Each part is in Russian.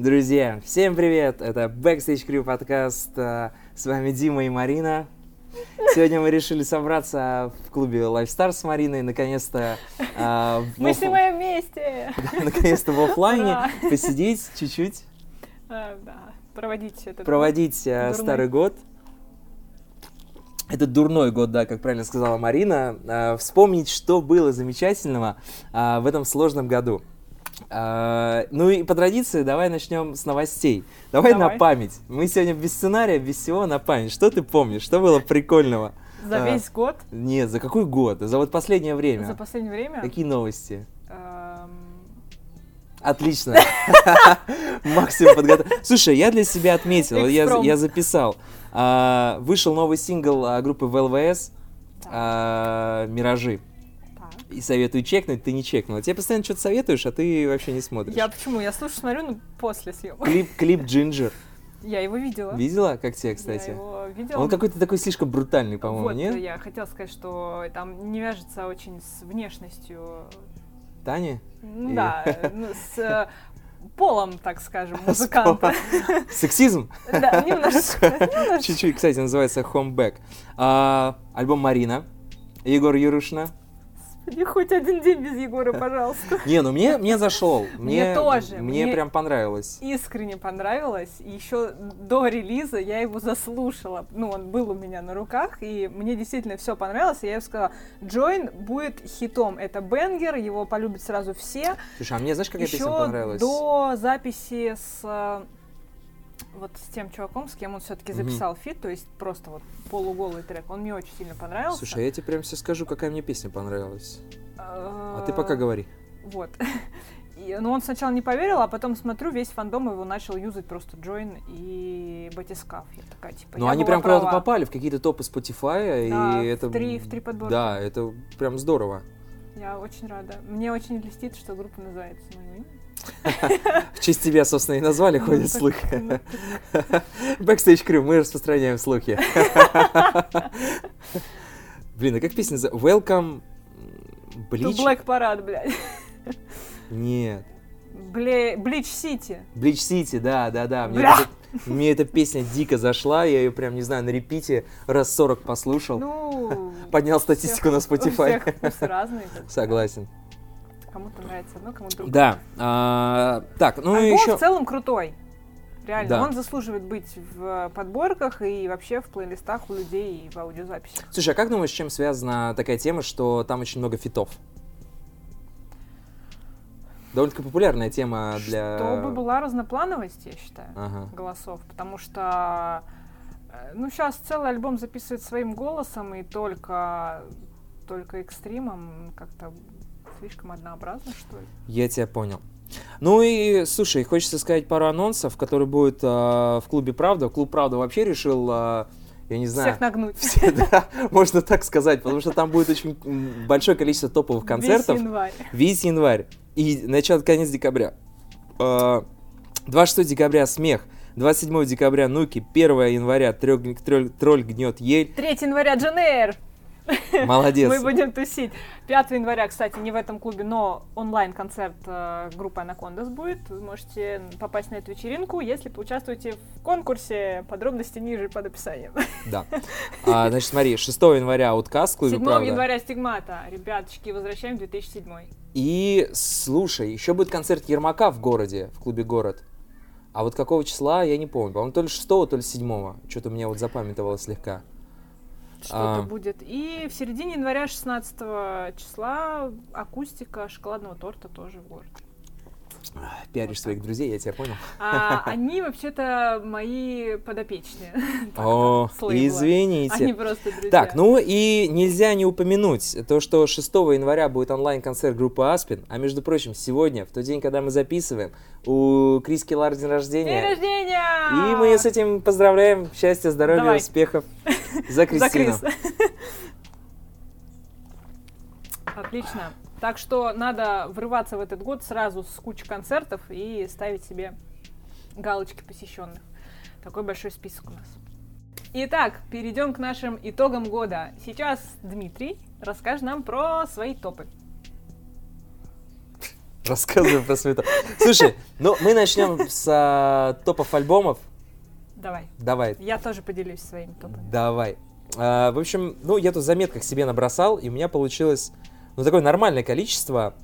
Друзья, всем привет! Это Backstage Crew подкаст. Э, С вами Дима и Марина. Сегодня мы решили собраться в клубе Lifestar с Мариной, наконец-то э, Мы оф- снимаем вместе! наконец-то в оффлайне, Ура! посидеть чуть-чуть, А, Да, проводить этот проводить э, старый год. Это дурной год, да, как правильно сказала Марина. Э, Вспомнить, что было замечательного в этом сложном году. Э, Ну и по традиции давай начнем с новостей. Давай, на Давай. память. Мы сегодня без сценария, без всего на память. Что ты помнишь? Что было прикольного? За А, весь год, Нет, за какой год? За вот последнее время. за последнее время. Какие новости? Отлично. Максимум подготовки. Слушай, я для себя отметил, я, я записал. А, вышел новый сингл а, группы ВЛВС а, «Миражи». И советую чекнуть, ты не чекнула. Тебе постоянно что-то советуешь, а ты вообще не смотришь. Я почему? Я слушаю, смотрю, ну, после съемок. Клип, клип «Джинджер». Я его видела. Видела, как тебе, Я кстати? его видела. Он какой-то такой слишком брутальный, по-моему, Вот, нет? я хотела сказать, что там не вяжется очень с внешностью. Таня? Ну И- Да, ну, с э, полом, так скажем, музыканта. Сексизм? Да, немножко. немножко. Чуть-чуть, кстати, называется «Homeback». А, альбом «Марина». Егор Юрушна. Господи, хоть один день без Егора, пожалуйста. Не, ну мне, мне зашел. Мне тоже, Мне, мне- прям понравилось. искренне понравилось. Еще до релиза я его заслушала. Ну, он был у меня на руках, и мне действительно все понравилось. И я ей сказала, Join будет хитом. Это бенгер, его полюбят сразу все. Слушай, а мне знаешь, какая песня Еще понравилась? до записи с э, вот с тем чуваком, с кем он все-таки записал фит, то есть просто вот полуголый трек, он мне очень сильно понравился. Слушай, а я тебе прям все скажу, какая мне песня понравилась. А ты пока говори. Вот. И, ну, он сначала не поверил, а потом смотрю, весь фандом его начал юзать просто Join и Батискаф. Я такая, типа, Ну, они прям куда-то попали в какие-то топы Spotify, Да, и в это... три- в три подборки. Да, это прям здорово. Я очень рада. Мне очень льстит, что группа называется моим именем. В честь тебя, собственно, и назвали, Ну, ходят слухи. ну, Backstage Crew, мы распространяем слухи. Блин, а как песня называется? Welcome... то Bleach? Black Parade, блядь. Нет. Блич Сити. Bleach City, да, да, да. Мне, мне эта песня дико зашла, я ее прям, не знаю, на репите раз 40 послушал. Ну, Поднял у всех- статистику на У Spotify. всех вкусы разные. как бы. Кому-то нравится одно, кому-то другое. Да. а, так, ну Альбом еще... в целом крутой. Реально, Да. он заслуживает быть в подборках и вообще в плейлистах у людей и в аудиозаписях. Слушай, а как думаешь, с чем связана такая тема, что там очень много фитов? Довольно-таки популярная тема для... Чтобы была разноплановость, я считаю, Ага. голосов. Потому что, э, ну, сейчас целый альбом записывает своим голосом, и только, только экстримом как-то слишком однообразно, что ли. Я тебя понял. Ну и, слушай, хочется сказать пару анонсов, которые будут а, в клубе «Правда». Клуб «Правда» вообще решил, а, я не знаю... Всех нагнуть. все, да, можно так сказать, потому что там будет очень большое количество топовых концертов. Весь январь. Весь январь и начало конец декабря. А, 26 декабря смех, 27 декабря нуки, 1 января трёг- тролль, тролль гнет ель. 3 января Дженейр. Молодец. Мы будем тусить. 5 января, кстати, не в этом клубе, но онлайн-концерт э, группы Анакондас будет. Вы можете попасть на эту вечеринку, если поучаствуете в конкурсе. Подробности ниже под описанием. Да. А, значит, смотри, 6 января Outcast в клубе 7 «Правда». января Стигмата. Ребяточки, возвращаем в 2007. И слушай, еще будет концерт Ермака в городе, в клубе «Город». А вот какого числа, я не помню. По-моему, то ли 6, то ли 7. Что-то у меня вот запамятовало слегка. Что-то А. будет. И в середине января 16 числа акустика шоколадного торта тоже в городе. Пиаришь своих друзей, я тебя понял. А они вообще-то мои подопечные. О, извините. Они просто друзья. Так, ну и нельзя не упомянуть то, что 6 января будет онлайн-концерт группы Аспин, а между прочим, сегодня, в тот день, когда мы записываем, у Крис Келлар день День рождения. рождения! И мы с этим поздравляем. Счастья, здоровья, Давай. успехов за За Кристину. Крис. Отлично. Так что надо врываться в этот год сразу с кучей концертов и ставить себе галочки посещенных. Такой большой список у нас. Итак, перейдем к нашим итогам года. Сейчас Дмитрий расскажет нам про свои топы. Рассказываю про свой топ. Слушай, ну мы начнем с а, топов альбомов. Давай. Давай, Я тоже поделюсь своими топами. давай. А, в общем, ну я тут в заметках себе набросал, и у меня получилось, ну такое нормальное количество.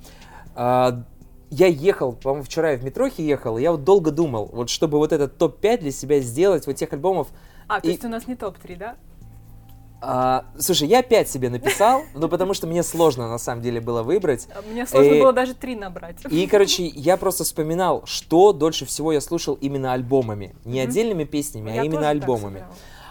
А, я ехал, по-моему, вчера я в метрохе ехал, и я вот долго думал, вот чтобы вот этот топ-5 для себя сделать, вот тех альбомов, А, то И- есть у нас не топ-3, да? А, слушай, я пять себе написал, ну потому что мне сложно на самом деле было выбрать. Мне сложно Э, было даже три набрать. И, короче, я просто вспоминал, что дольше всего я слушал именно альбомами. Не отдельными песнями, Я а именно альбомами.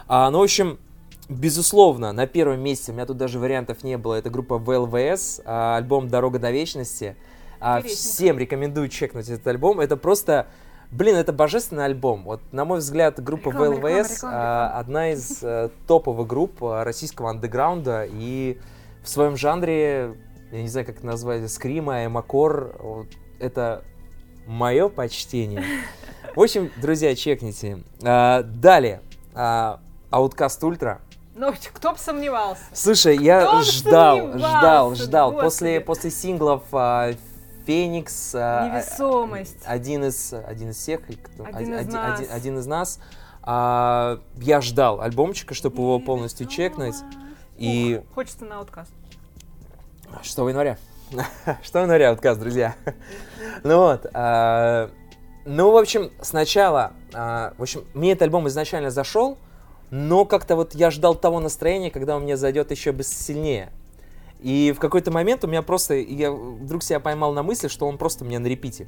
А, ну, в общем, безусловно, на первом месте, у меня тут даже вариантов не было, это группа ВЛВС, а, альбом «Дорога до вечности». А, всем рекомендую чекнуть этот альбом. Это просто... Блин, это божественный альбом. Вот, на мой взгляд, группа Реклама, реклама, ВЛВС реклама, а, реклама. одна из э, топовых групп а, российского андеграунда. И в своем жанре, я не знаю, как это назвать, скрима, эмокор, вот, это мое почтение. В общем, друзья, чекните. А, далее. А, Outcast Ultra. Ну, кто бы сомневался. Слушай, я Кто ждал, ждал, ждал. После, после синглов а, Феникс, а, Невесомость. один из, один из всех, кто- Один из один, нас. один- один из нас, а, я ждал альбомчика, чтобы его полностью чекнуть. И Ух, хочется на отказ. 6 января. 6 января отказ, друзья. Ну вот. а, Ну, в общем, сначала, а, в общем, мне этот альбом изначально зашел, но как-то вот я ждал того настроения, когда он мне зайдет еще сильнее. И в какой-то момент у меня просто, я вдруг себя поймал на мысли, что он просто меня на репите.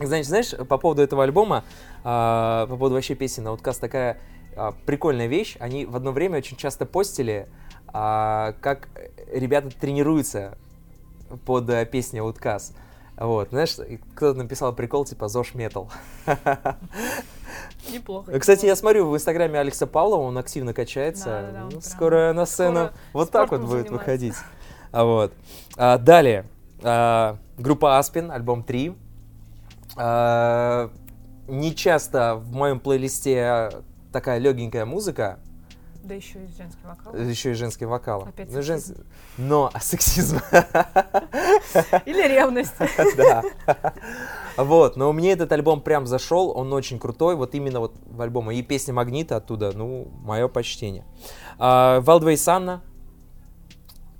Значит, знаешь, по поводу этого альбома, а, по поводу вообще песен Outcast такая а, прикольная вещь. Они в одно время очень часто постили, а, как ребята тренируются под э, песню Outcast. Вот, знаешь, кто-то написал прикол типа ЗОЖ Метал. Неплохо. Кстати, я смотрю в инстаграме Алекса Павлова, он активно качается. Да-да-да, он Ну, прям Скоро на сцену скоро вот так вот будет занимается. выходить. А вот. А, далее. А, группа Аспин, альбом 3. А, не часто в моем плейлисте такая легенькая музыка, Да еще и женский вокал. еще и женский вокал. Опять Ну, жен- сексизм. Но а сексизм. Или ревность. Да. Вот, но мне этот альбом прям зашел, он очень крутой, вот именно вот в альбоме. И песня Магнита оттуда, ну, мое почтение. Валдвей Санна.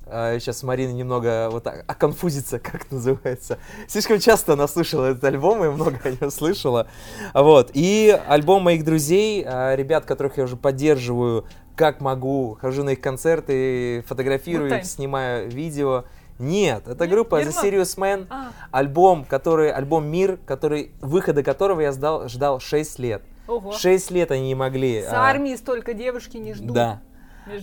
Сейчас Марина немного вот так оконфузится, как это называется. Слишком часто она слышала этот альбом и много о нем слышала. Вот. И альбом моих друзей, а, ребят, которых я уже поддерживаю, как могу, хожу на их концерты, фотографирую их, снимаю видео. Нет, это Нет? группа The? Serious Man. А, Альбом, который, альбом Мир, который, выхода которого я ждал, ждал 6 лет. ого. 6 лет они не могли. С а, армии столько девушки не ждут. Да.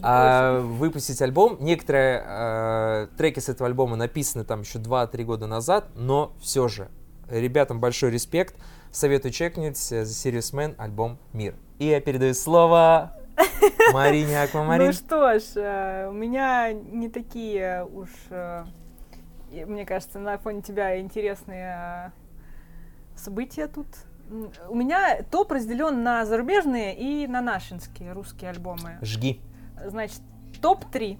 А, выпустить альбом. Некоторые э, треки с этого альбома написаны там еще 2-3 года назад, но все же. Ребятам большой респект. Советую чекнуть э, The Serious Man альбом Мир. И я передаю слово Марине Аквамарин. Ну что ж, э, у меня не такие уж, мне кажется, на фоне тебя интересные события тут. У меня топ разделен на зарубежные и на нашинские русские альбомы. Жги. Значит, топ-3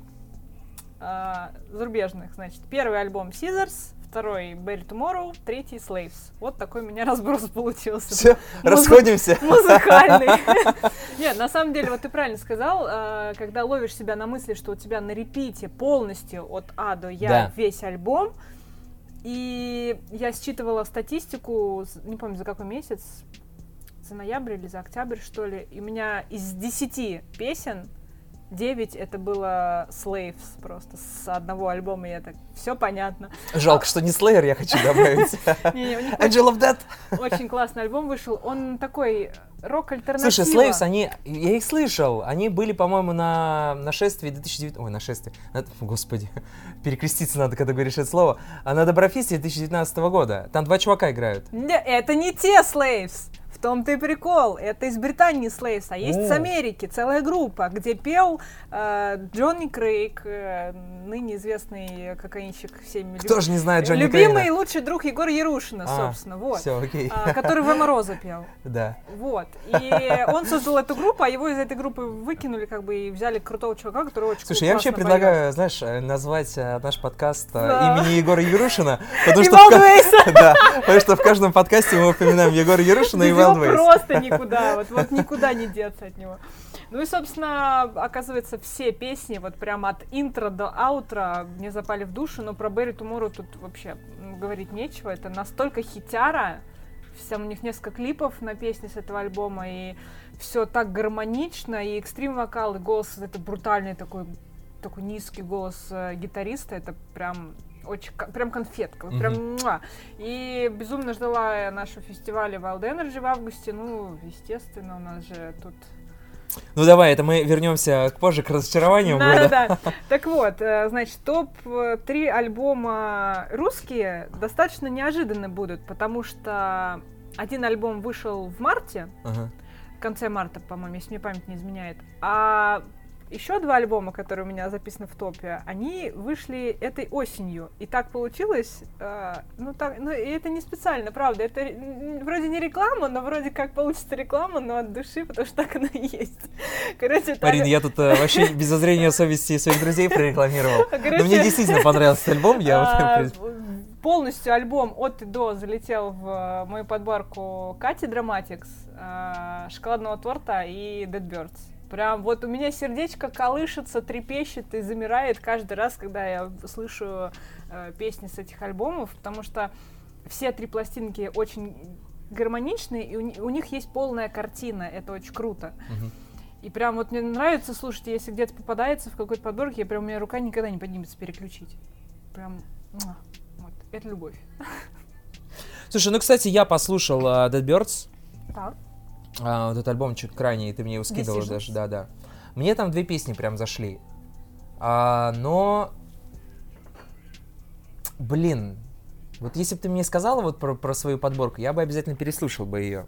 зарубежных. Значит, первый альбом Scissors, второй Berry Tomorrow, третий Slaves. Вот такой у меня разброс получился. Все, Музы- расходимся. Музыкальный. Нет, на самом деле, вот ты правильно сказал, э, когда ловишь себя на мысли, что у тебя на репите полностью от А до Я весь альбом, и я считывала статистику, не помню за какой месяц, за ноябрь или за октябрь, что ли, и у меня из 10 песен 9 это было Slaves просто с одного альбома, я так, все понятно. Жалко, что не Slayer я хочу добавить. Angel of Death. очень классный альбом вышел, он такой рок-альтернатива. Слушай, Slaves, они, я их слышал, они были, по-моему, на нашествии 2009, ой, нашествие, на- господи, перекреститься надо, когда говоришь это слово, а на Доброфесте 2019 года, там два чувака играют. Не, это не те Slaves. том-то и прикол. Это из Британии Слейс, а есть О. с Америки целая группа, где пел э, Джонни Крейг, э, ныне известный кокаинщик всеми Кто же не знает Джонни Любимый и Крейна? лучший друг Егора Ярушина, А, собственно, вот. Все, окей. А, который В. Мороза пел. Да. Вот. И он создал эту группу, а его из этой группы выкинули, как бы, и взяли крутого чувака, который очень Слушай, я вообще предлагаю, знаешь, э, назвать э, наш подкаст э, Да. имени Егора Ярушина, потому что, в да, потому что в каждом подкасте мы упоминаем Егора Ярушина и Wildways. просто никуда, вот, вот никуда не деться от него. Ну и, собственно, оказывается, все песни, вот прямо от интро до аутра мне запали в душу, но про Берри Тумору тут вообще говорить нечего. Это настолько хитяра, вся, у них несколько клипов на песни с этого альбома, и все так гармонично, и экстрим-вокал, и голос, это брутальный такой, такой низкий голос э, гитариста, это прям очень, прям конфетка, вот прям муа. И безумно ждала нашего фестиваля Wild Energy в августе, ну, естественно, у нас же тут Ну давай, это мы вернемся к позже к разочарованию года. да-да-да. Так вот, э, значит, топ-3 альбома русские достаточно неожиданно будут, потому что один альбом вышел в марте, Ага. в конце марта, по-моему, если мне память не изменяет, а еще два альбома, которые у меня записаны в топе, они вышли этой осенью. И так получилось, э, ну, так, ну, и это не специально, правда, это вроде не реклама, но вроде как получится реклама, но от души, потому что так оно и есть. Короче, так- Марин, я тут э, вообще без зазрения совести своих друзей прорекламировал. Но Короче, мне действительно понравился альбом, я а, полностью альбом от и до залетел в э, мою подборку Кати Драматикс, э, Шоколадного торта и Dead Birds. Прям вот у меня сердечко колышется, трепещет и замирает каждый раз, когда я слышу э, песни с этих альбомов, потому что все три пластинки очень гармоничные, и у, у них есть полная картина, это очень круто. И прям вот мне нравится слушать, если где-то попадается в какой-то подборке, я прям у меня рука никогда не поднимется переключить. Прям, вот, это любовь. Слушай, ну, кстати, я послушал э, Dead Birds, Так. А, вот этот альбом чуть крайний, ты мне его скидывал Decisions. даже, да-да. Мне там две песни прям зашли. А, но, блин, вот если бы ты мне сказала вот про, про свою подборку, я бы обязательно переслушал бы ее.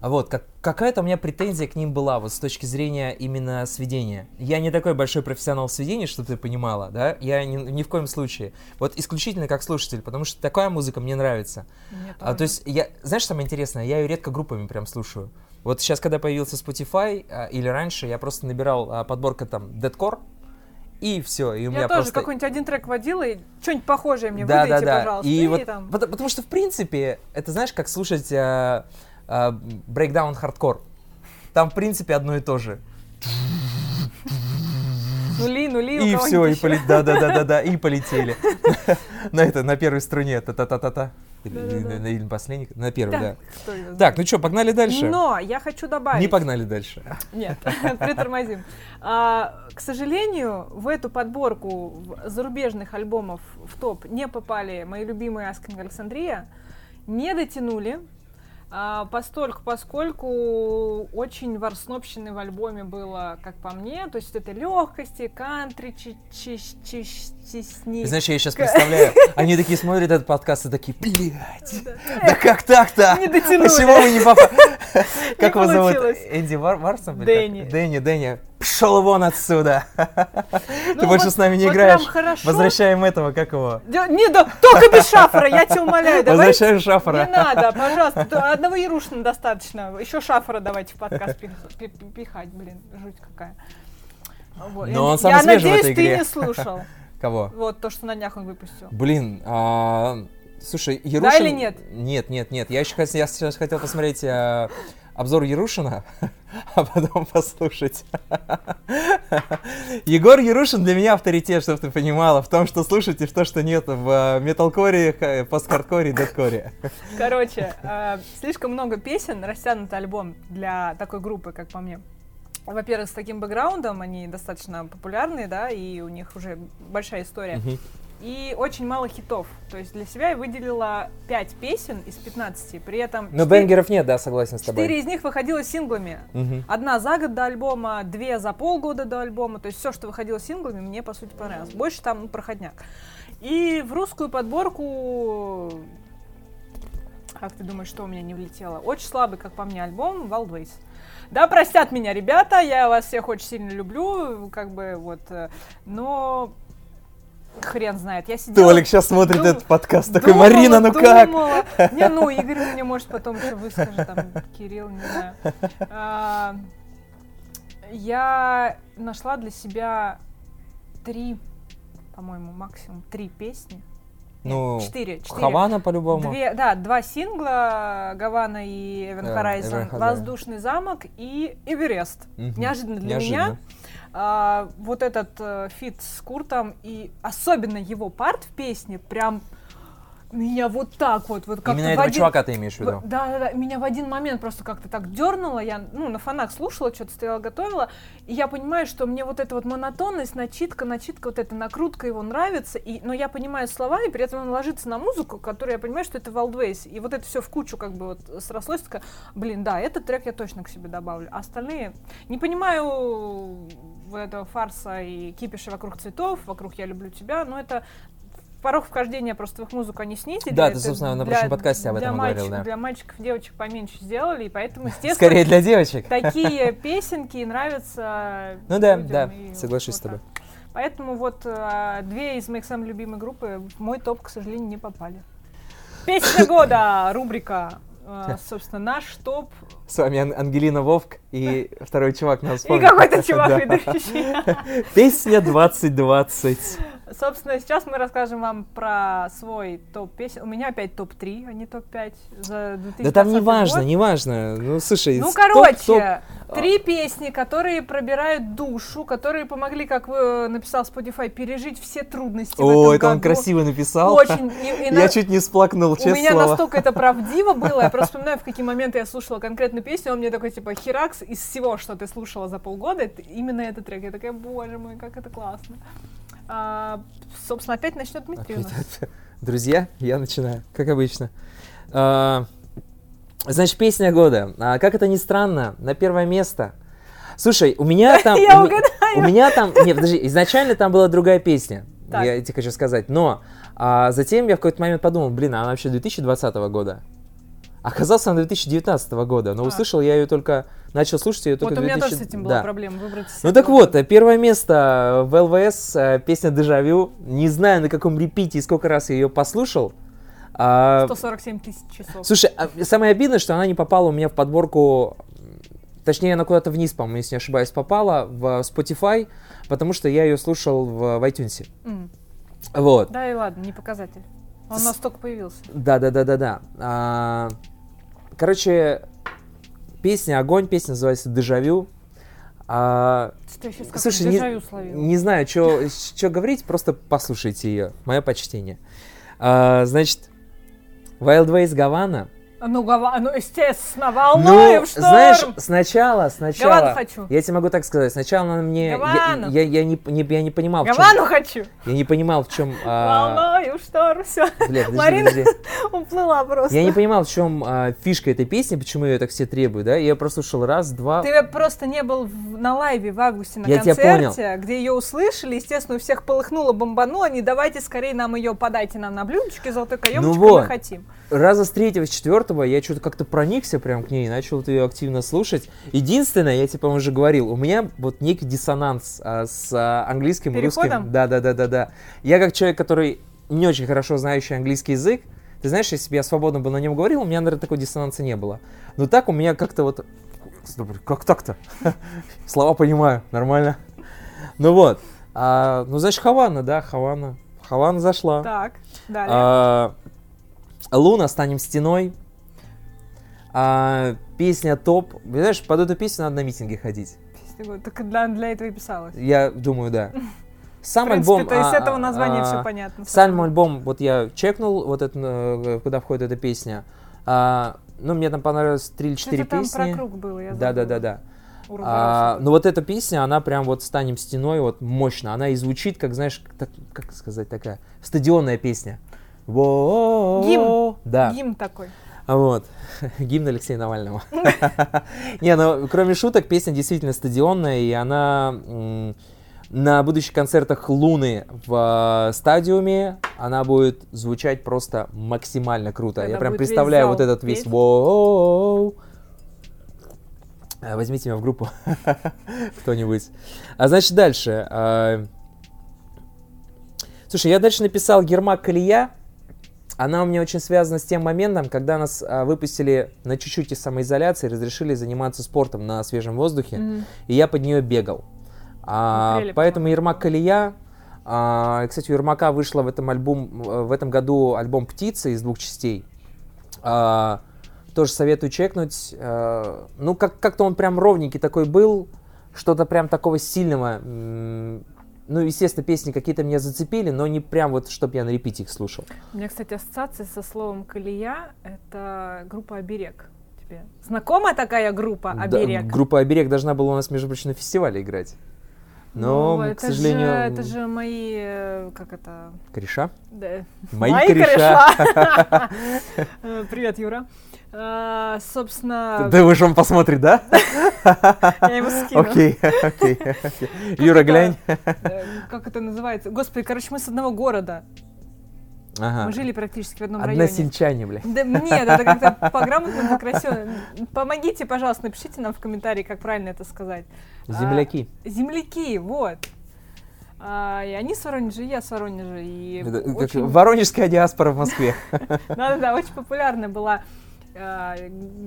А Вот, как, какая-то у меня претензия к ним была, вот с точки зрения именно сведения. Я не такой большой профессионал в сведении, чтобы ты понимала, да? Я ни, ни в коем случае. Вот исключительно как слушатель, потому что такая музыка мне нравится. Мне А, то есть, я, знаешь, самое интересное, я ее редко группами прям слушаю. Вот сейчас, когда появился Spotify, а, или раньше, я просто набирал а, подборка там Deadcore, и все, и у я меня тоже просто... какой-нибудь один трек водила, и что-нибудь похожее мне да, выдайте, да, да. пожалуйста. И вот, там... пото- потому, что, в принципе, это знаешь, как слушать а, брейкдаун хардкор. Там, в принципе, одно и то же. Нули, нули, И все, и полетели. Да, да, да, да, да, и полетели. На это, на первой струне. Та-та-та-та-та. Или или последний. На первой, да. Так, ну что, погнали дальше? Но я хочу добавить. Не погнали дальше. Нет, притормозим. А, к сожалению, в эту подборку зарубежных альбомов в топ не попали мои любимые Asking Александрия, не дотянули, а, постольку, поскольку очень ворснобщины в альбоме было, как по мне, то есть это легкости, кантри, чи чи чи чесни. И Знаешь, я сейчас представляю, они такие смотрят этот подкаст и такие, блядь, да как так-то? Не дотянули. Почему вы не попали? Как его зовут? Энди Вар- Варсом? Дэнни. Дэнни, Дэнни. Пшел вон отсюда. Ну Ты больше вот- с нами не играешь. Возвращаем этого, как его? Не, да, только без шафра, я тебя умоляю. Возвращаем Не Шафара. надо, пожалуйста. Одного Ярушина достаточно. Еще шафра давайте в подкаст пих- пи- пи- пихать, блин, жуть какая. Вот. Но он самый Я надеюсь, ты не слушал. Кого? Вот то, что на днях он выпустил. Блин, а, слушай, Ярушин... или нет? Нет, нет, нет. Я еще хот- я сейчас хотел посмотреть а, обзор Ярушина, а потом послушать. Егор Ярушин для меня авторитет, чтобы ты понимала, в том, что слушать и в том, что нет в а, металкоре, ха- посткардкоре и дедкоре. Короче, э, слишком много песен, растянутый альбом для такой группы, как по мне. Во-первых, с таким бэкграундом они достаточно популярные, да, и у них уже большая история. Мгм. И очень мало хитов. То есть для себя я выделила 5 песен из 15. При этом Но четыре- бенгеров нет, да, согласен с тобой. четыре из них выходило синглами. Мгм. Одна за год до альбома, две за полгода до альбома. То есть все, что выходило синглами, мне по сути понравилось. Больше там ну, проходняк. И в русскую подборку Как ты думаешь, что у меня не влетело? Очень слабый, как по мне, альбом Wildways. Да, простят меня, ребята, я вас всех очень сильно люблю, как бы вот, э, но хрен знает. Я сидела... Толик сейчас смотрит дум- этот подкаст, такой, думала, Марина, ну как? думала. Не, ну, Игорь мне, может, потом еще выскажет, там, Кирилл, не знаю. А, Я нашла для себя три, по-моему, максимум три песни. Ну, четыре, четыре. Хавана по-любому. Две, да, два сингла Гавана и Эвен Да, Эвен Хорайзен. Воздушный замок и Эверест. Мгм. Неожиданно для Неожиданно. меня. А, вот этот э, фит с Куртом и особенно его парт в песне прям меня вот так вот, вот как Именно этого один- чувака ты имеешь в виду? Да, да, да. Меня в один момент просто как-то так дернуло. Я, ну, на фонах слушала, что-то стояла, готовила. И я понимаю, что мне вот эта вот монотонность, начитка, начитка, вот эта накрутка его нравится. И, но я понимаю слова, и при этом он ложится на музыку, которую я понимаю, что это Wildways. И вот это все в кучу как бы вот срослось. Такая, блин, да, этот трек я точно к себе добавлю. А остальные... Не понимаю этого фарса и кипиша вокруг цветов, вокруг «Я люблю тебя», но это порог вхождения просто в их музыку они снизили. Да, ты, собственно, на прошлом подкасте об этом говорил, да. Для мальчиков, девочек поменьше сделали, и поэтому, естественно, Скорее для девочек. такие песенки нравятся Ну да, да, соглашусь с тобой. Поэтому вот а, две из моих самых любимых группы в мой топ, к сожалению, не попали. Песня года, рубрика. А, собственно, наш топ. С вами Ан- Ангелина Вовк и второй чувак нас И вспомнил. какой-то чувак Да. ведущий. Песня 2020. Собственно, сейчас мы расскажем вам про свой топ песен. У меня опять топ-3, а не топ-5 за 2020 Да там не важно, не важно. Ну, слушай, Ну, короче, топ- топ- три песни, которые пробирают душу, которые помогли, как вы написал Spotify, пережить все трудности О, это он красиво написал. Очень. И- и на- Я чуть не сплакнул, У честное меня слово. настолько это правдиво было, я просто вспоминаю, в какие моменты я слушала конкретную песню, он мне такой, типа, херакс из всего, что ты слушала за полгода, это именно этот трек. Я такая, боже мой, как это классно. А, собственно, опять начнет Дмитрий у нас. Опять. Друзья, я начинаю, как обычно. А, Значит, песня года. А, Как это ни странно, на первое место. Слушай, у меня там... Я угадаю. У меня там... Нет, подожди, изначально там была другая песня. Так. Я тебе хочу сказать. Но а, затем я в какой-то момент подумал, блин, а она вообще 2020 года. Оказалось, она 2019 года, но А. услышал я ее только... Начал слушать ее только Вот у меня 2000 тоже с этим была да. проблема выбрать. Ну так вот, э, первое место в ЛВС, э, песня «Дежавю». Не знаю, на каком репите и сколько раз я ее послушал. А, 147 тысяч часов. Слушай, а самое обидное, что она не попала у меня в подборку, точнее, она куда-то вниз, по-моему, если не ошибаюсь, попала в Spotify, потому что я ее слушал в, в iTunes. М. Вот. Да и ладно, не показатель. Он у нас только появился. Да-да-да-да-да. А, Короче, песня «Огонь», песня называется «Дежавю». А, сейчас как Слушай, не, словила. не знаю, что говорить, просто послушайте ее. Мое почтение. А, значит, Wild Ways Гавана. Ну, гава, ну, естественно, волнуем Ну, шторм. знаешь, сначала, сначала... Гавану хочу. Я тебе могу так сказать. Сначала она мне... я- Гавану. Я, я не, не- я не понимал, в чем... Гавану хочу. Я не понимал, в чем... Волнуем шторм. Все, Бля, подожди, Марина подожди. уплыла просто. Я не понимал, в чем а, фишка этой песни, почему ее так все требуют, да? Я просто слушал раз, два... Ты просто не был в- на лайве в августе на Я концерте, где ее услышали, естественно, у всех полыхнуло, бомбануло, не давайте скорее нам ее, подайте нам на блюдечке золотой каемочкой, Ну вот. мы хотим. Раза с третьего, с четвертого я что-то как-то проникся прям к ней, начал ее активно слушать. Единственное, я тебе, по-моему, уже говорил, у меня вот некий диссонанс а, с а, английским и русским. Да, да, да, да, да. Я как человек, который не очень хорошо знающий английский язык, ты знаешь, если бы я свободно бы на нем говорил, у меня, наверное, такой диссонанса не было. Но так у меня как-то вот... Как так-то? Слова понимаю, нормально. Ну вот. А, ну, значит, Хавана, да, Хавана. Хавана зашла. Так, далее. А, Луна, станем стеной. А, песня топ. Знаешь, под эту песню надо на митинги ходить. Песня. Так для, для этого и писалось. Я думаю, да. Сам В принципе, альбом. то есть с а, этого названия а, все понятно. Сам альбом, вот я чекнул, вот это, э, куда входит эта песня. А, ну, мне там понравилось 3 или 4 Что-то там песни. про круг было, я Да, да, да, да. А, хорошо. ну вот эта песня, она прям вот станем стеной, вот мощно. Она и звучит, как, знаешь, так- как сказать, такая стадионная песня. Во- Гимн. Да. Гимн такой. А Вот. Гимн Алексея Навального. Не, ну, кроме шуток, песня действительно стадионная, и она... на будущих концертах Луны в э, стадиуме она будет звучать просто максимально круто. Когда Я прям представляю вот этот весь воу. Э, Возьмите меня в группу кто-нибудь. А значит дальше. э, Слушай, я дальше написал Гермак Колея. Она у меня очень связана с тем моментом, когда нас а, выпустили на чуть-чуть из самоизоляции, разрешили заниматься спортом на свежем воздухе, Мгм. и я под нее бегал. А, поэтому. Ермак Колея. а, кстати, у Ермака вышла в этом альбом э, в этом году альбом Птица из двух частей. А, тоже советую чекнуть. А, ну, как- как-то он прям ровненький такой был, что-то прям такого сильного. Ну, естественно, песни какие-то меня зацепили, но не прям вот, чтобы я на репите их слушал. У меня, кстати, ассоциация со словом «колея» — это группа «Оберег». Тебе знакома такая группа Да, «Оберег»? группа «Оберег» должна была у нас, между прочим, на фестивале играть. Но, Ну, к это сожалению, Же, это же мои... э, Как это? кореша. Да. Мои кореша. кореша. Э, Привет, Юра. А, Собственно, Да вы же он посмотрит, да? я ему скину. Окей, окей. Юра, глянь. Э, Как это называется? Господи, короче, мы с одного города. Ага. Мы жили практически в одном районе. Односельчане, бля. Да нет, это как-то по-грамотному, красиво. Помогите, пожалуйста, напишите нам в комментарии, как правильно это сказать. А, Земляки. Земляки, вот. А, и они с Воронежа, и я с Воронежа. И Это очень- Воронежская диаспора в Москве. Да-да-да, очень популярная была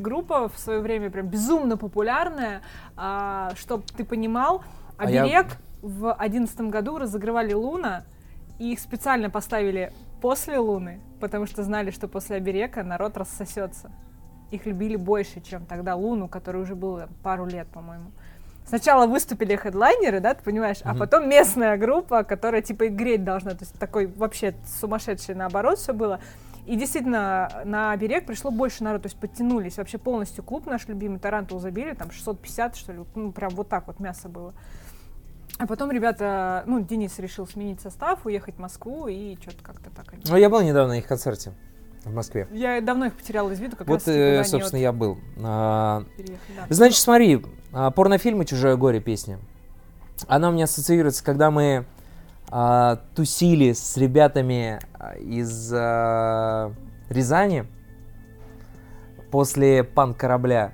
группа в свое время, прям безумно популярная. Чтобы ты понимал, А я- Оберег в одиннадцатом году разыгрывали Луна, и их специально поставили после Луны, потому что знали, что после Оберега народ рассосется. Их любили больше, чем тогда Луну, который уже было пару лет, по-моему. Сначала выступили хедлайнеры, да, ты понимаешь, а Мгм. потом местная группа, которая типа и греть должна, то есть такой вообще сумасшедший наоборот все было. И действительно, на берег пришло больше народу, то есть подтянулись. Вообще полностью клуб наш любимый Тарантул забили, там 650, что ли, ну прям вот так вот мясо было. А потом ребята, ну, Денис решил сменить состав, уехать в Москву, и что-то как-то так. Ну, я был недавно на их концерте в Москве. Я давно их потеряла из виду, как Вот, раз э, собственно, я был. А, да. Значит, смотри, а, порнофильмы «Чужое горе» песня. Она у меня ассоциируется, когда мы а, тусили с ребятами а, из а, Рязани после панк-корабля.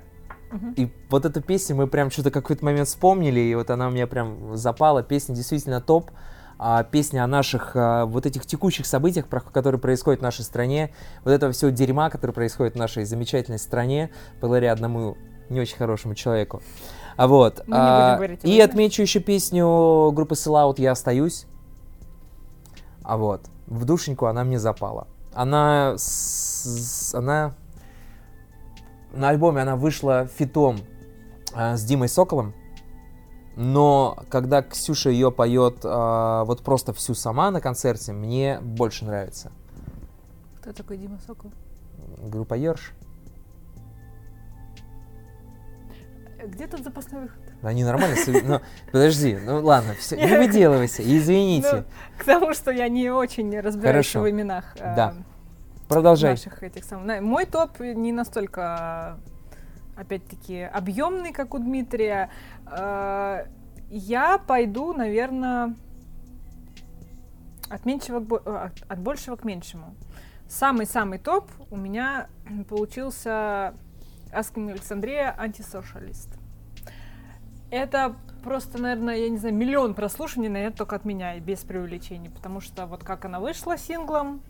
Мгм. И вот эту песню мы прям что-то какой-то момент вспомнили, и вот она у меня прям запала. Песня действительно топ. А, песня о наших а, вот этих текущих событиях, про- которые происходят в нашей стране, вот этого всего дерьма, которое происходит в нашей замечательной стране, благодаря одному не очень хорошему человеку. А вот. Мы не будем а, говорить и отмечу еще песню группы Sellout «Я остаюсь». А вот. В душеньку она мне запала. Она... с- она... На альбоме она вышла фитом а, с Димой Соколом. Но когда Ксюша ее поет а, вот просто всю сама на концерте, мне больше нравится. Кто такой Дима Сокол? Группа Ерш. Э, Где тут запасной выход? Они нормально... себе- Ну, подожди, ну ладно, все, не выделывайся, извините. Ну, к тому, что я не очень разбираюсь в именах э, Да. Продолжай. наших этих самых. Мой топ не настолько, опять-таки, объемный, как у Дмитрия. Э, Я пойду, наверное, от, меньшего к э, от- большего к меньшему. Самый-самый топ у меня получился Аскин Александрия антисошалист. Это просто, наверное, я не знаю, миллион прослушиваний, наверное, только от меня, без преувеличений. Потому что вот как она вышла синглом,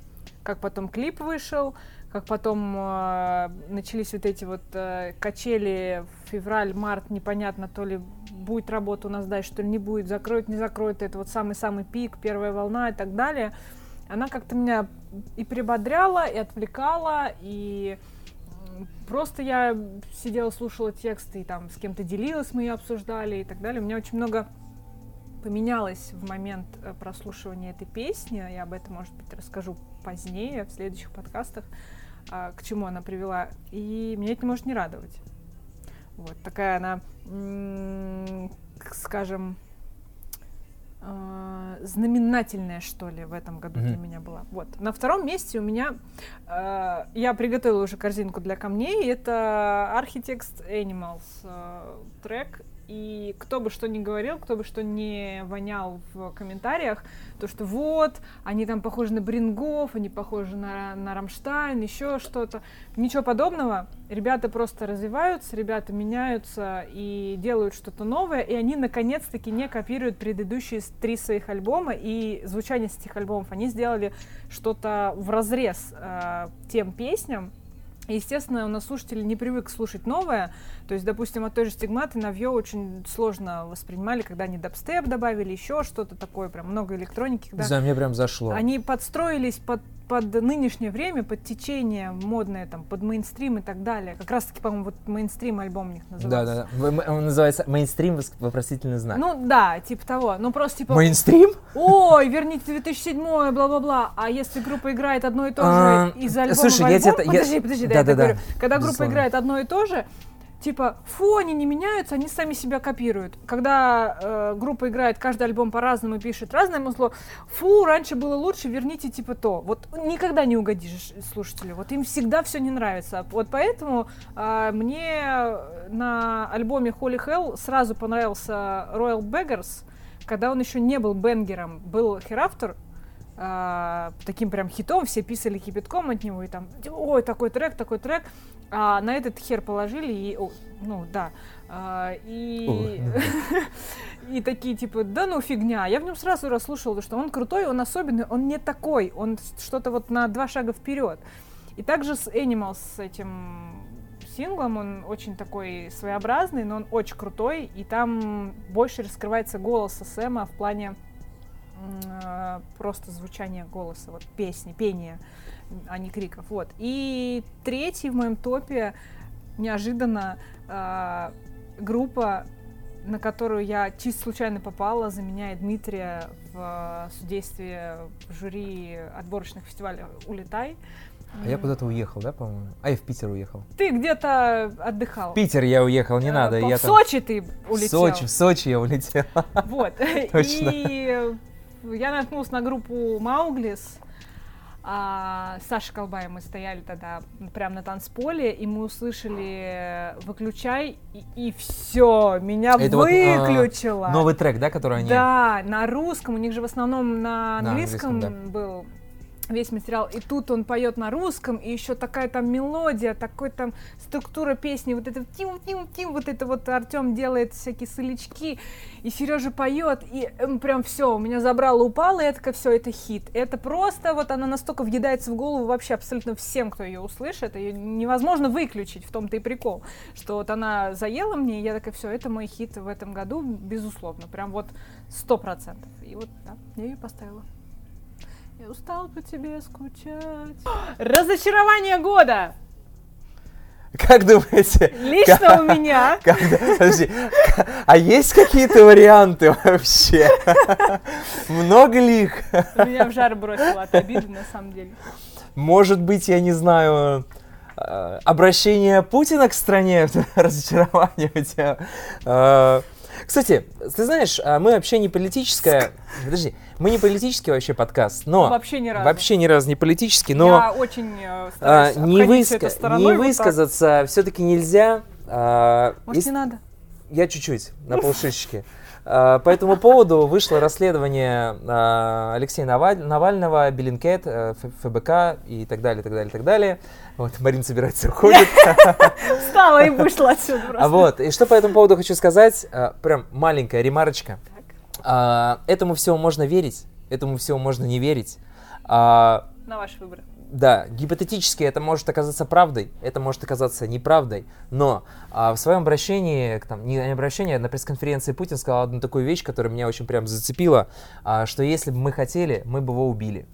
как потом клип вышел, как потом э, начались вот эти вот э, качели в февраль-март, непонятно, то ли будет работа у нас дальше, то ли не будет, закроют, не закроют, это вот самый-самый пик, первая волна и так далее. Она как-то меня и прибодряла, и отвлекала, и просто я сидела, слушала тексты, и там с кем-то делилась, мы ее обсуждали и так далее. У меня очень много поменялось в момент э, прослушивания этой песни. Я об этом, может быть, расскажу позднее, в следующих подкастах, а, к чему она привела. И меня это может не радовать. Вот такая она, скажем, э, знаменательная, что ли, в этом году для Мгм. меня была. Вот. На втором месте у меня э, я приготовила уже корзинку для камней. Это Architects Animals э, трек. И кто бы что ни говорил, кто бы что ни вонял в комментариях, то что вот, они там похожи на Брингов, они похожи на, на Рамштайн, еще что-то. Ничего подобного. Ребята просто развиваются, ребята меняются и делают что-то новое, и они наконец-таки не копируют предыдущие три своих альбома и звучание этих альбомов. Они сделали что-то в разрез э, тем песням, Естественно, у нас слушатели не привык слушать новое. То есть, допустим, от той же стигматы Навье очень сложно воспринимали, когда они дабстеп добавили, еще что-то такое, прям много электроники. Когда Да, мне прям зашло. они подстроились под, под нынешнее время, под течение модное, там, под мейнстрим и так далее. Как раз-таки, по-моему, вот мейнстрим альбом у них Да, назывался. да, да. М- Он называется мейнстрим вопросительный знак. Ну да, типа того. Ну просто типа, Мейнстрим? ой, верните 2007 бла-бла-бла. А если группа играет одно и то же А, из альбома слушай, я тебе- подожди, подожди, да, я Да-да-да, так говорю. Когда группа безусловно. играет одно и то же, типа, фу, они не меняются, они сами себя копируют. Когда э, группа играет каждый альбом по-разному и пишет разное музло, фу, раньше было лучше, верните типа то. Вот никогда не угодишь слушателю. Вот им всегда все не нравится. Вот поэтому э, мне на альбоме Holy Hell сразу понравился Royal Beggars, когда он еще не был бенгером, был Hereafter, а, таким прям хитом, все писали кипятком от него, и там, ой, такой трек, такой трек, а на этот хер положили, и, о, ну, да, а, и, и такие, типа, да ну фигня, я в нем сразу расслушала, что он крутой, он особенный, он не такой, он что-то вот на два шага вперед. И также с Animals, с этим синглом, он очень такой своеобразный, но он очень крутой, и там больше раскрывается голос Сэма в плане э, просто звучания голоса, вот песни, пения, а не криков. Вот. И третий в моем топе неожиданно э, группа, на которую я чисто случайно попала, заменяет Дмитрия в э, судействе в жюри отборочных фестивалей «Улетай». А я куда-то уехал, да, по-моему? А я в Питер уехал. Ты где-то отдыхал. В Питер я уехал, не Э, надо. по- Я в там... Сочи ты В улетел. Сочи, в Сочи я улетел. Вот. Точно. И я наткнулась на группу Мауглис. А, с Сашей Колбаем мы стояли тогда прямо на танцполе, и мы услышали «Выключай», и, все, меня Это вот, а, выключило. Новый трек, да, который они... Да, на русском, у них же в основном на На английском, английском, был весь материал, и тут он поет на русском, и еще такая там мелодия, такой там структура песни, вот это тим тим тим вот это вот Артем делает всякие солячки, и Сережа поет, и эм, прям все, у меня забрало, упало, и я такая, все, это хит. Это просто вот она настолько въедается в голову вообще абсолютно всем, кто ее услышит, ее невозможно выключить, в том-то и прикол, что вот она заела мне, и я такая, все, это мой хит в этом году, безусловно, прям вот сто процентов. И вот, да, я ее поставила. Я устал по тебе скучать. Разочарование года! Как думаете? Лично у меня. Подожди, а есть какие-то варианты вообще? Много ли их? Меня в жар бросило от обиды, на самом деле. Может быть, я не знаю, э, обращение Путина к стране, разочарование у тебя. Кстати, ты знаешь, а мы вообще не политическая... Подожди, мы не политический вообще подкаст, но... Вообще ни разу. Вообще ни разу не политический, но... Я очень э, а, не, выска- не вот высказаться все-таки нельзя. а, Может, если- не надо? Я чуть-чуть, на полшишечки. А, По этому поводу вышло расследование а, Алексея Наваль- Навального, Беллинкет, э, ФБК и так далее, так далее, так далее. Вот, Марин собирается уходит. Встала и вышла отсюда просто. А вот, и что по этому поводу хочу сказать, а, прям маленькая ремарочка. Этому всему можно верить, этому всему можно не верить. На ваш выбор. Да, гипотетически это может оказаться правдой, это может оказаться неправдой, но а, в своем обращении, к, там, не обращении, а на пресс-конференции Путин сказал одну такую вещь, которая меня очень прям зацепила, а, что если бы мы хотели, мы бы его убили.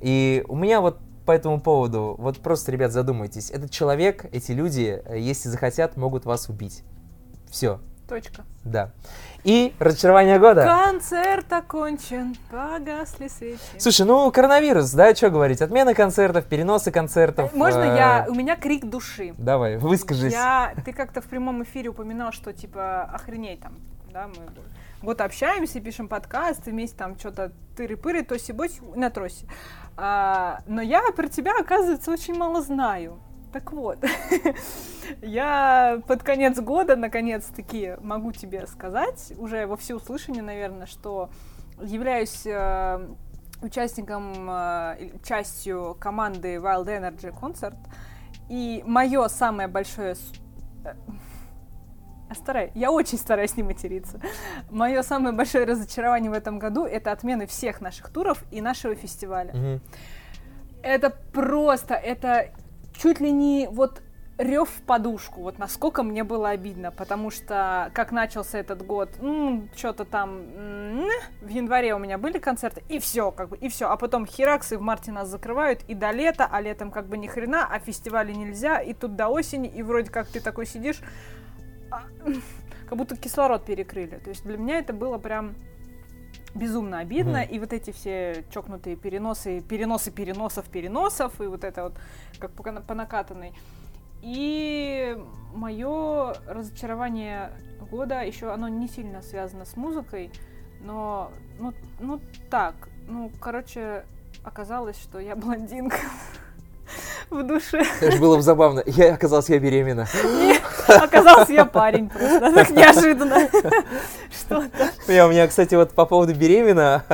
И у меня вот по этому поводу, вот просто, ребят, задумайтесь, этот человек, эти люди, э, если захотят, могут вас убить. Все, Точка. да. И разочарование года. Концерт окончен, погасли свечи. Слушай, ну коронавирус, да, что говорить, отмена концертов, переносы концертов. Можно э, я... У меня крик души. Давай, выскажись. Я, ты как-то в прямом эфире упоминал, что типа охренеть там, да, мы год общаемся, пишем подкасты, вместе там что-то тыры-пыры, тоси-боси на тросе. А, но я про тебя, оказывается, очень мало знаю. Так вот, я под конец года, наконец-таки, могу тебе сказать, уже во всеуслышание, наверное, что являюсь э, участником, э, частью команды Wild Energy Concert, и мое самое большое... э, Стараюсь. Я очень стараюсь не материться. Мое самое большое разочарование в этом году это отмены всех наших туров и нашего фестиваля. Мгм. Это просто, это чуть ли не вот рев в подушку, вот насколько мне было обидно, потому что как начался этот год, что-то там в январе у меня были концерты, и все, как бы, и все, а потом херакс, и в марте нас закрывают, и до лета, а летом как бы ни хрена, а фестивали нельзя, и тут до осени, и вроде как ты такой сидишь, а, как будто кислород перекрыли, то есть для меня это было прям безумно обидно, Мгм. и вот эти все чокнутые переносы, переносы переносов, переносов, и вот это вот как по, по накатанной. И мое разочарование года еще оно не сильно связано с музыкой, но ну, ну так, ну короче оказалось, что я блондинка в душе. Это ж было бы забавно. Я оказалась я беременна. И оказался я парень просто, так неожиданно. Что-то. Я, у меня, кстати, вот по поводу беременна,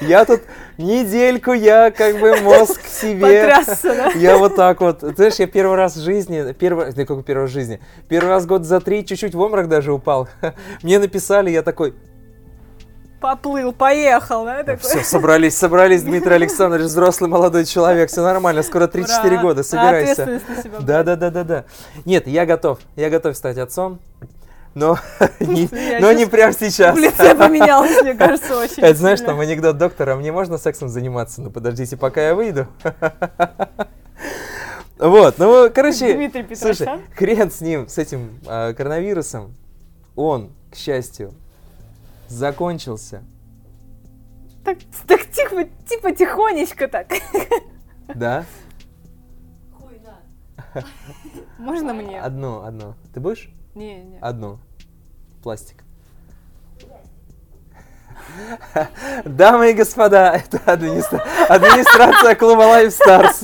я тут недельку, я как бы мозг себе... Потрясся, да? Я вот так вот, Ты знаешь, я первый раз в жизни, первый, да какой первый раз в жизни, первый раз год за три чуть-чуть в обморок даже упал. Мне написали, я такой, Поплыл, поехал, да, такой? все, собрались, собрались, Дмитрий Александрович, взрослый молодой человек, все нормально, скоро 3-4 Ура. года, Да, собирайся. Да, да, да, да, да. Нет, я готов, я готов стать отцом, но не, но не прямо сейчас. В лице поменялось, мне кажется, очень. Это знаешь, там анекдот доктора, мне можно сексом заниматься? Ну подождите, пока я выйду. Вот, ну, короче, Дмитрий слушай, хрен с ним, с этим а, коронавирусом. Он, к счастью, закончился. Так, так тихо, типа тихонечко так. Да? Можно мне? Одно, одно. Ты будешь? Не, не. Одно. Пластик. Дамы и господа, это администра- администрация клуба Life Stars.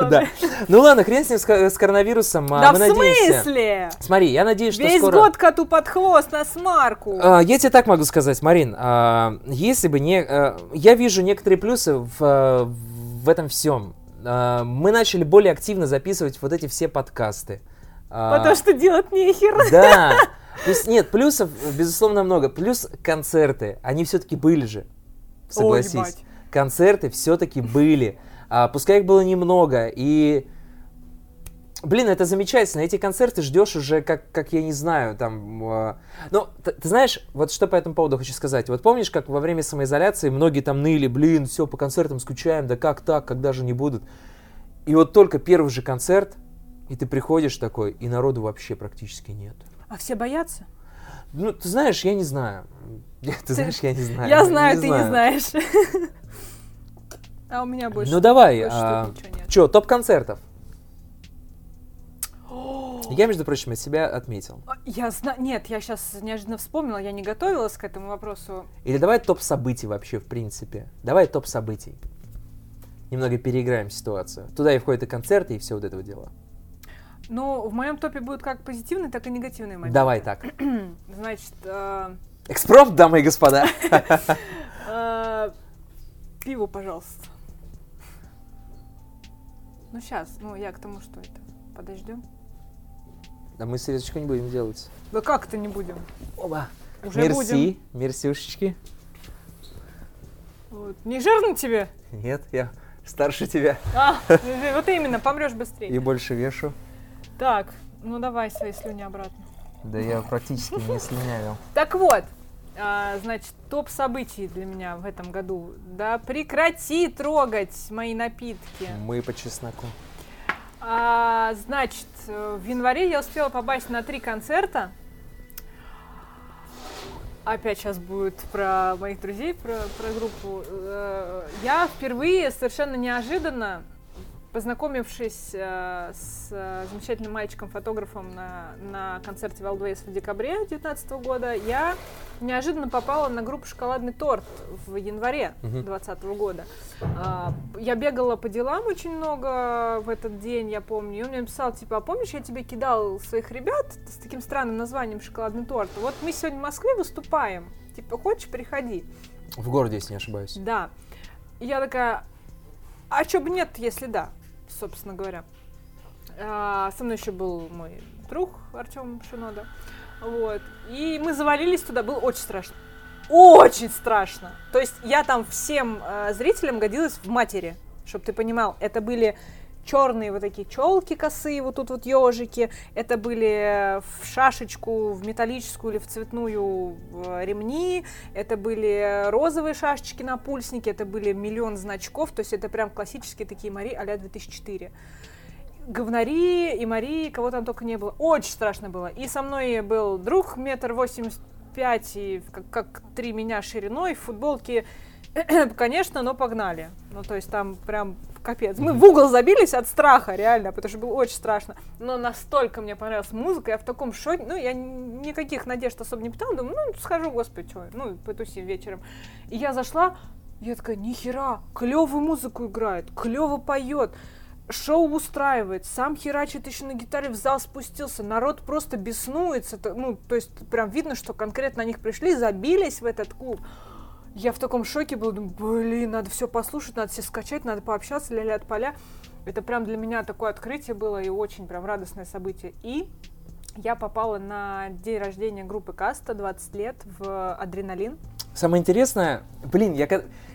Да. Ну ладно, хрен с ним с ко- с коронавирусом. а, Да мы в смысле? Смотри, я надеюсь, что Весь год коту под хвост на смарку. А, Я тебе так могу сказать, Марин, а, если бы не... Я вижу некоторые плюсы в, в этом всем. А, Мы начали более активно записывать вот эти все подкасты. А, Потому что делать нехер. Да. То есть нет, плюсов, безусловно, много. Плюс концерты, они все-таки были же. Согласись. ебать. концерты все-таки были. А, пускай их было немного. И Блин, это замечательно. Эти концерты ждешь уже, как, как я не знаю, там... э, Ну, ты, ты знаешь, вот что по этому поводу хочу сказать. Вот помнишь, как во время самоизоляции многие там ныли, блин, все, по концертам скучаем, да как так, когда же не будут? И вот только первый же концерт, и ты приходишь такой, и народу вообще практически нет. А все боятся? Ну, ты знаешь, я не знаю. Ты знаешь, я не знаю. Я знаю, ты не знаешь. А у меня больше. Ну давай, больше а. Че, топ концертов? Я, между прочим, от себя отметил. А, Я знаю. Нет, я сейчас неожиданно вспомнила, я не готовилась к этому вопросу. Или давай топ событий вообще, в принципе. Давай топ событий. Немного переиграем ситуацию. Туда и входят и концерты, и все вот этого дела. Ну, в моем топе будут как позитивные, так и негативные моменты. Давай так. Значит, э, Экспромт, дамы и господа. э, пиво, пожалуйста. Ну, сейчас, ну, я к тому, что это. Подождем. Да мы сердечко не будем делать. Да как это не будем? Оба. Уже будем. Мерси, мерсюшечки. Вот. Не жирно тебе? Нет, я старше тебя А, вот именно, помрешь быстрее. и больше вешу. Так, ну давай свои слюни обратно. Да я практически не слюнявил. Так вот, а, значит, топ событий для меня в этом году. Да прекрати трогать мои напитки. Мы по чесноку. А, значит, э, в январе я успела попасть на три концерта. Опять сейчас будет про моих друзей, про, про группу. Э, Я впервые совершенно неожиданно познакомившись э, с э, замечательным мальчиком-фотографом на, на концерте Wildways в декабре 2019 года, я неожиданно попала на группу «Шоколадный торт» в январе Мгм. 2020 года. А, я бегала по делам очень много в этот день, я помню. И он мне написал, типа, а помнишь, я тебе кидал своих ребят с таким странным названием «Шоколадный торт»? Вот мы сегодня в Москве выступаем. Типа, хочешь, приходи. В городе, если не ошибаюсь. Да. И я такая, а чё бы нет, если да, собственно говоря. А, со мной еще был мой друг Артем Шинода. Вот. И мы завалились туда, было очень страшно. Очень страшно. То есть я там всем э, зрителям годилась в матери, чтобы ты понимал. Это были черные вот такие челки косые, вот тут вот ежики. Это были в шашечку, в металлическую или в цветную э, ремни. Это были розовые шашечки на пульснике. Это были миллион значков. То есть это прям классические такие Мари а 2004 говнари и Марии, кого там только не было. Очень страшно было. И со мной был друг метр восемьдесят пять и как, как три меня шириной, в футболке, конечно, но погнали. Ну, то есть там прям капец. Мы в угол забились от страха, реально, потому что было очень страшно. Но настолько мне понравилась музыка, я в таком шоке. Ну, я никаких надежд особо не питала. Думаю, ну, схожу, господи, что, ну, потусим вечером. И я зашла, я такая, нихера, клевую музыку играет, клево поет шоу устраивает, сам херачит еще на гитаре в зал спустился, народ просто беснуется, ну, то есть прям видно, что конкретно на них пришли, забились в этот клуб. Я в таком шоке была, думаю, блин, надо все послушать, надо все скачать, надо пообщаться, ля-ля от поля. Это прям для меня такое открытие было и очень прям радостное событие. И я попала на день рождения группы Каста, 20 лет, в Адреналин. Самое интересное, блин, я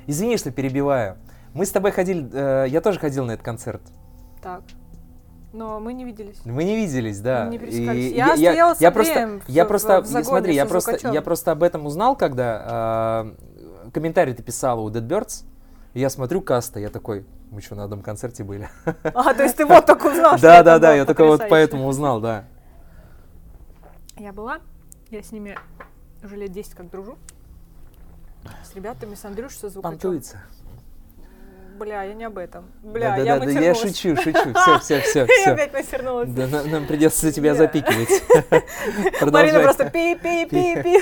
извини, что перебиваю. Мы с тобой ходили, э, я тоже ходил на этот концерт. Так. Но мы не виделись. Мы не виделись, да. Не пересекались. И Я с я Андреем просто, я в- просто, в загоне смотри, я просто, я просто об этом узнал, когда э, комментарий ты писала у Dead Birds. Я смотрю каста, я такой, мы что, на одном концерте были? А, то есть ты вот только узнал, что Да, да, да, я только вот поэтому узнал, да. Я была, я с ними уже лет 10 как дружу. С ребятами, с Андрюшей, со звукачом. Понтуется. Бля, я не об этом. Бля, Да, я да, да, я шучу, шучу. Все, все, все, Я опять матернулась. Да, на- нам придется тебя Да. запикивать. Марина просто пи-пи-пи-пи.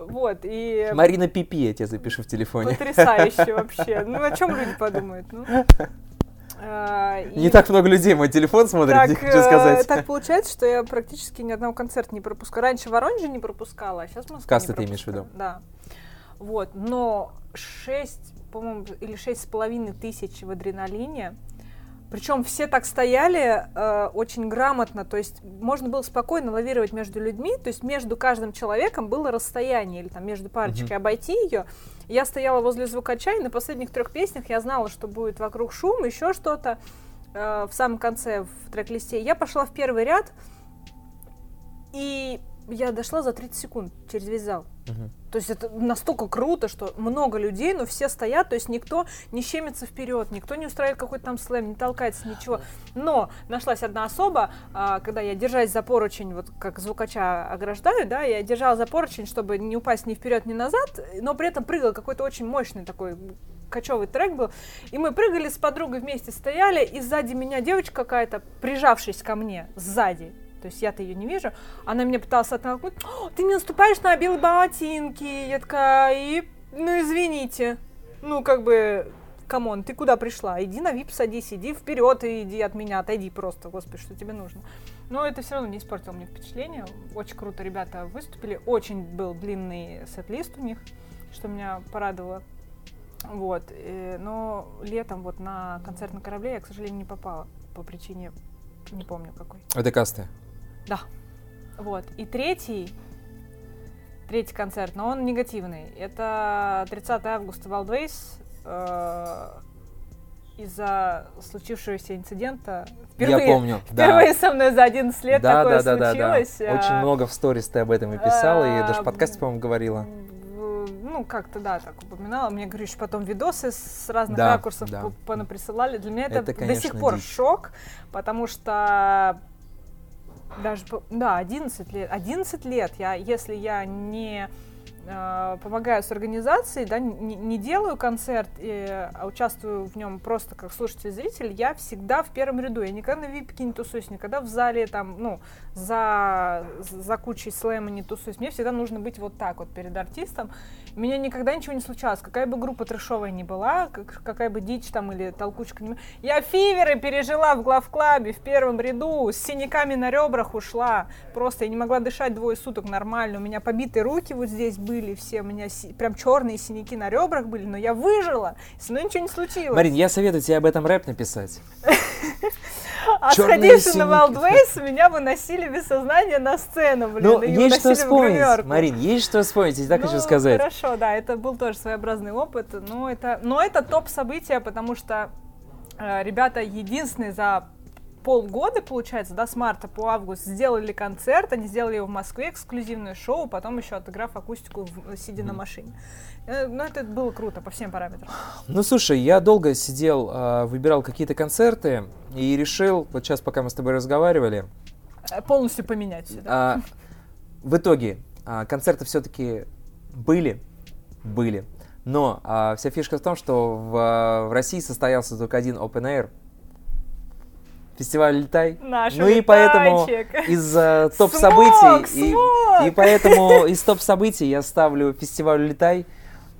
Вот, и Марина Пипи, я тебе запишу в телефоне. потрясающе вообще. Ну, о чем люди подумают? Ну. А, и Не так много людей мой телефон смотрит, так, я хочу э, сказать. так получается, что я практически ни одного концерта не пропускаю. Раньше в Воронеже не пропускала, а сейчас в Москве Касты ты имеешь в виду? Да. Вот, но 6, по-моему, или шесть с половиной тысяч в адреналине. Причем все так стояли э, очень грамотно, то есть можно было спокойно лавировать между людьми, то есть между каждым человеком было расстояние, или там между парочкой обойти ее. Я стояла возле звукача, и на последних трех песнях я знала, что будет вокруг шум, еще что-то э, в самом конце в трек-листе. Я пошла в первый ряд, и я дошла за 30 секунд через весь зал. Мгм. То есть это настолько круто, что много людей, но все стоят, то есть никто не щемится вперед, никто не устраивает какой-то там слэм, не толкается, ничего. Но нашлась одна особа, а, когда я держась за поручень, вот как звукача ограждаю, да, я держала за поручень, чтобы не упасть ни вперед, ни назад, но при этом прыгал какой-то очень мощный такой кочевый трек был. И мы прыгали с подругой вместе, стояли, и сзади меня девочка какая-то, прижавшись ко мне сзади, то есть я-то ее не вижу, она мне пыталась оттолкнуть, «О, ты не наступаешь на белые ботинки, я такая, и, ну извините, ну как бы, come on, ты куда пришла? Иди на VIP садись, иди вперед и иди от меня, отойди просто, господи, что тебе нужно. Но это все равно не испортило мне впечатление. Очень круто ребята выступили. Очень был длинный сет-лист у них, что меня порадовало. Вот. э, Но летом вот на концерт на корабле я, к сожалению, не попала по причине, не помню какой. Это касты. Да. Вот. И третий, третий концерт, но он негативный. Это 30 августа Валдвейс. из-за случившегося инцидента. Впервые, Я помню. да. Впервые со мной за 11 лет да, такое да, да, да, да. случилось. Очень А, много в сторис ты об этом и писала, и даже в а, подкасте, по-моему, говорила. Ну, как-то, да, так упоминала. Мне, говорю, еще потом видосы с разных Да, ракурсов да. по- понаприсылали. Для меня это, Это, до сих пор дичь. шок, потому что даже, да, 11 лет, 11 лет, я, если я не э, помогаю с организацией, да, не, не делаю концерт, э, а участвую в нем просто как слушатель-зритель, я всегда в первом ряду. Я никогда на випке не тусуюсь, никогда в зале там, ну, за, за кучей слэма не тусуюсь. Мне всегда нужно быть вот так вот перед артистом. У меня никогда ничего не случалось. Какая бы группа трешовая ни была, как, какая бы дичь там или толкучка не Я фиверы пережила в главклабе в первом ряду, с синяками на ребрах ушла. Просто я не могла дышать двое суток нормально. У меня побитые руки вот здесь были все, у меня прям черные синяки на ребрах были, но я выжила, со мной ничего не случилось. Марин, я советую тебе об этом рэп написать. А сходивши на. Wildways, меня выносили без сознания на сцену, блин, Ну, и есть что вспомнить. Марин, есть что вспомнить, я так Ну, хочу сказать. Хорошо, да, это был тоже своеобразный опыт, но это, но это топ события, потому что э, ребята единственные за полгода, получается, да, с марта по август сделали концерт, они сделали его в Москве, эксклюзивное шоу, потом еще отыграв акустику, в- сидя на машине. Э, Ну, это было круто по всем параметрам. Ну, слушай, я долго сидел, а, выбирал какие-то концерты и решил, вот сейчас, пока мы с тобой разговаривали, Э, Полностью поменять все, да? а, в итоге а, концерты все-таки были, были, но вся фишка в том, что в, в России состоялся только один Open Air, фестиваль «Летай», Наш ну и поэтому из э, топ Смог, событий и, и поэтому из топ событий я ставлю фестиваль «Летай»,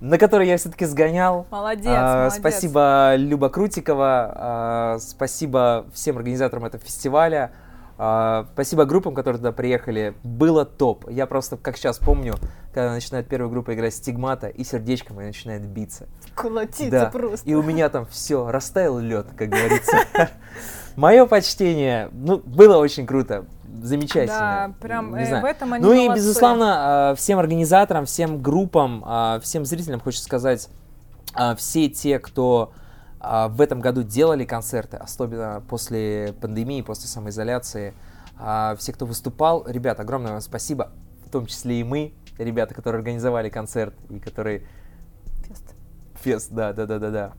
на который я все-таки сгонял. Молодец, А, молодец. Спасибо Люба Крутикова, а, спасибо всем организаторам этого фестиваля, а, спасибо группам, которые туда приехали. Было топ. Я просто, как сейчас помню, когда начинает первая группа играть стигмата, и сердечко мое начинает биться. Колотится Да. просто. И у меня там все, растаял лед, как говорится. Мое почтение, ну, было очень круто, замечательно. Да, прям Не э, знаю. в этом они Ну и, молодцы. безусловно, а, всем организаторам, всем группам, а, всем зрителям хочется сказать, а, все те, кто в этом году делали концерты, особенно после пандемии, после самоизоляции, все, кто выступал, ребят, огромное вам спасибо, в том числе и мы, ребята, которые организовали концерт и которые Фест. да, да, да, да, да.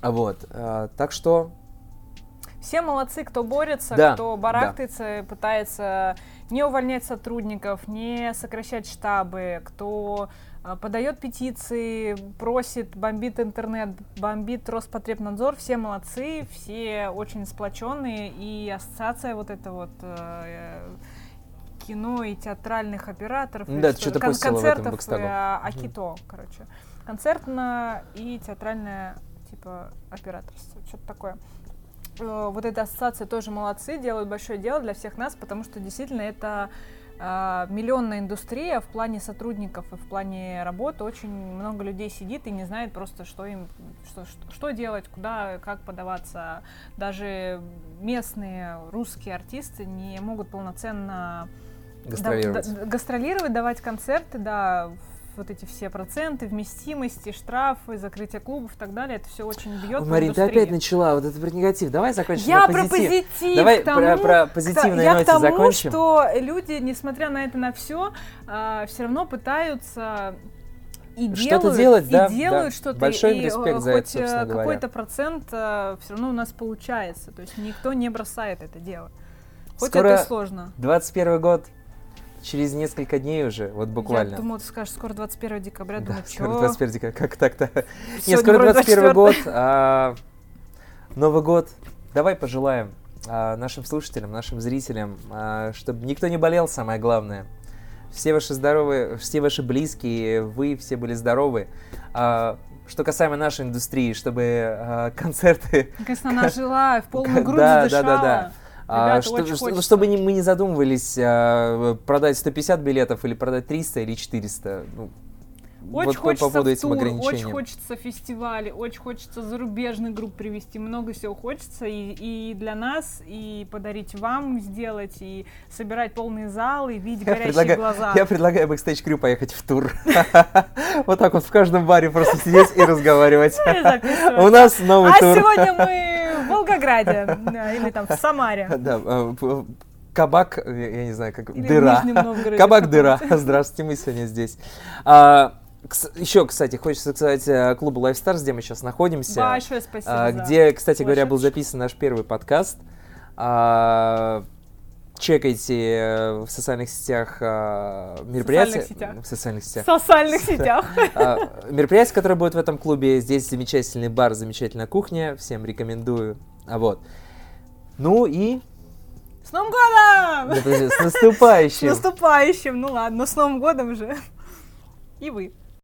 А Вот, а, так что Все молодцы, кто борется, Да, кто барахтается, пытается не увольнять сотрудников, не сокращать штабы, кто а, подает петиции, просит, бомбит интернет, бомбит Роспотребнадзор. Все молодцы, все очень сплоченные, и ассоциация вот эта вот э, кино и театральных операторов. Да, ты что, кон- постила в этом концертов, э, Акито, короче. Концертно и театральное типа операторство, что-то такое. Э, Вот эта ассоциация тоже молодцы, делают большое дело для всех нас, потому что действительно это э, миллионная индустрия в плане сотрудников и в плане работы. Очень много людей сидит и не знает просто, что им, что, что, что делать, куда, как подаваться. Даже местные русские артисты не могут полноценно да- гастролировать. да- гастролировать, давать концерты, да, вот эти все проценты, вместимости, штрафы, закрытие клубов и так далее, это все очень бьет Ой, Марин, ты опять начала вот это про негатив. Давай закончим Я про позитив. позитив. Давай тому, про, про позитивной я ноте к тому, закончим. что люди, несмотря на это на все, все равно пытаются и Что-то делают, делать, и да, делают да. что-то. Большой и, респект э, за это, хоть, собственно э, какой-то процент все равно у нас получается. То есть никто не бросает это дело. Хоть Скоро это и сложно. 21 год, через несколько дней уже, вот буквально. Я думала, ты скажешь, скоро 21 декабря. Да, Думаю, скоро чё? 21 декабря, как так-то? Нет, Сегодня скоро вроде 21 24. год, а, Новый год. Давай пожелаем а, нашим слушателям, нашим зрителям, а, чтобы никто не болел, самое главное. Все ваши здоровые, все ваши близкие, вы все были здоровы. А, Что касаемо нашей индустрии, чтобы а, концерты Конечно, она жила, в полную грудь Да, да, задышала. да, да. А, Ребята, что- очень что- хочется. чтобы не- мы не задумывались а, продать 150 билетов или продать 300 или 400. Ну, Очень вот хочется по поводу в этим тур, очень ограничениям. хочется фестивалей, очень хочется зарубежных групп привести, много всего хочется и, и для нас, и подарить вам сделать, и собирать полные залы, и видеть Я горящие предлагаю, глаза. я предлагаю Backstage Crew поехать в тур. Вот так вот в каждом баре просто сидеть и разговаривать. Записывать. У нас новый А тур. сегодня мы в Волгограде, или там в Самаре. Да, э, кабак, я не знаю, как, Или дыра. Кабак дыра. Здравствуйте, мы сегодня здесь. А, еще, кстати, хочется сказать э, клубу Lifestars, где мы сейчас находимся. Большое спасибо. А, где, кстати говоря, был записан наш первый подкаст. А, чекайте э, в социальных сетях э, мероприятия. В социальных В сетях. социальных сетях. А, Мероприятие, которое будет в этом клубе. Здесь замечательный бар, замечательная кухня. Всем рекомендую. А вот. Ну и С Новым годом! да, подожди, с С наступающим! наступающим! Ну ладно, с Новым годом же. И вы.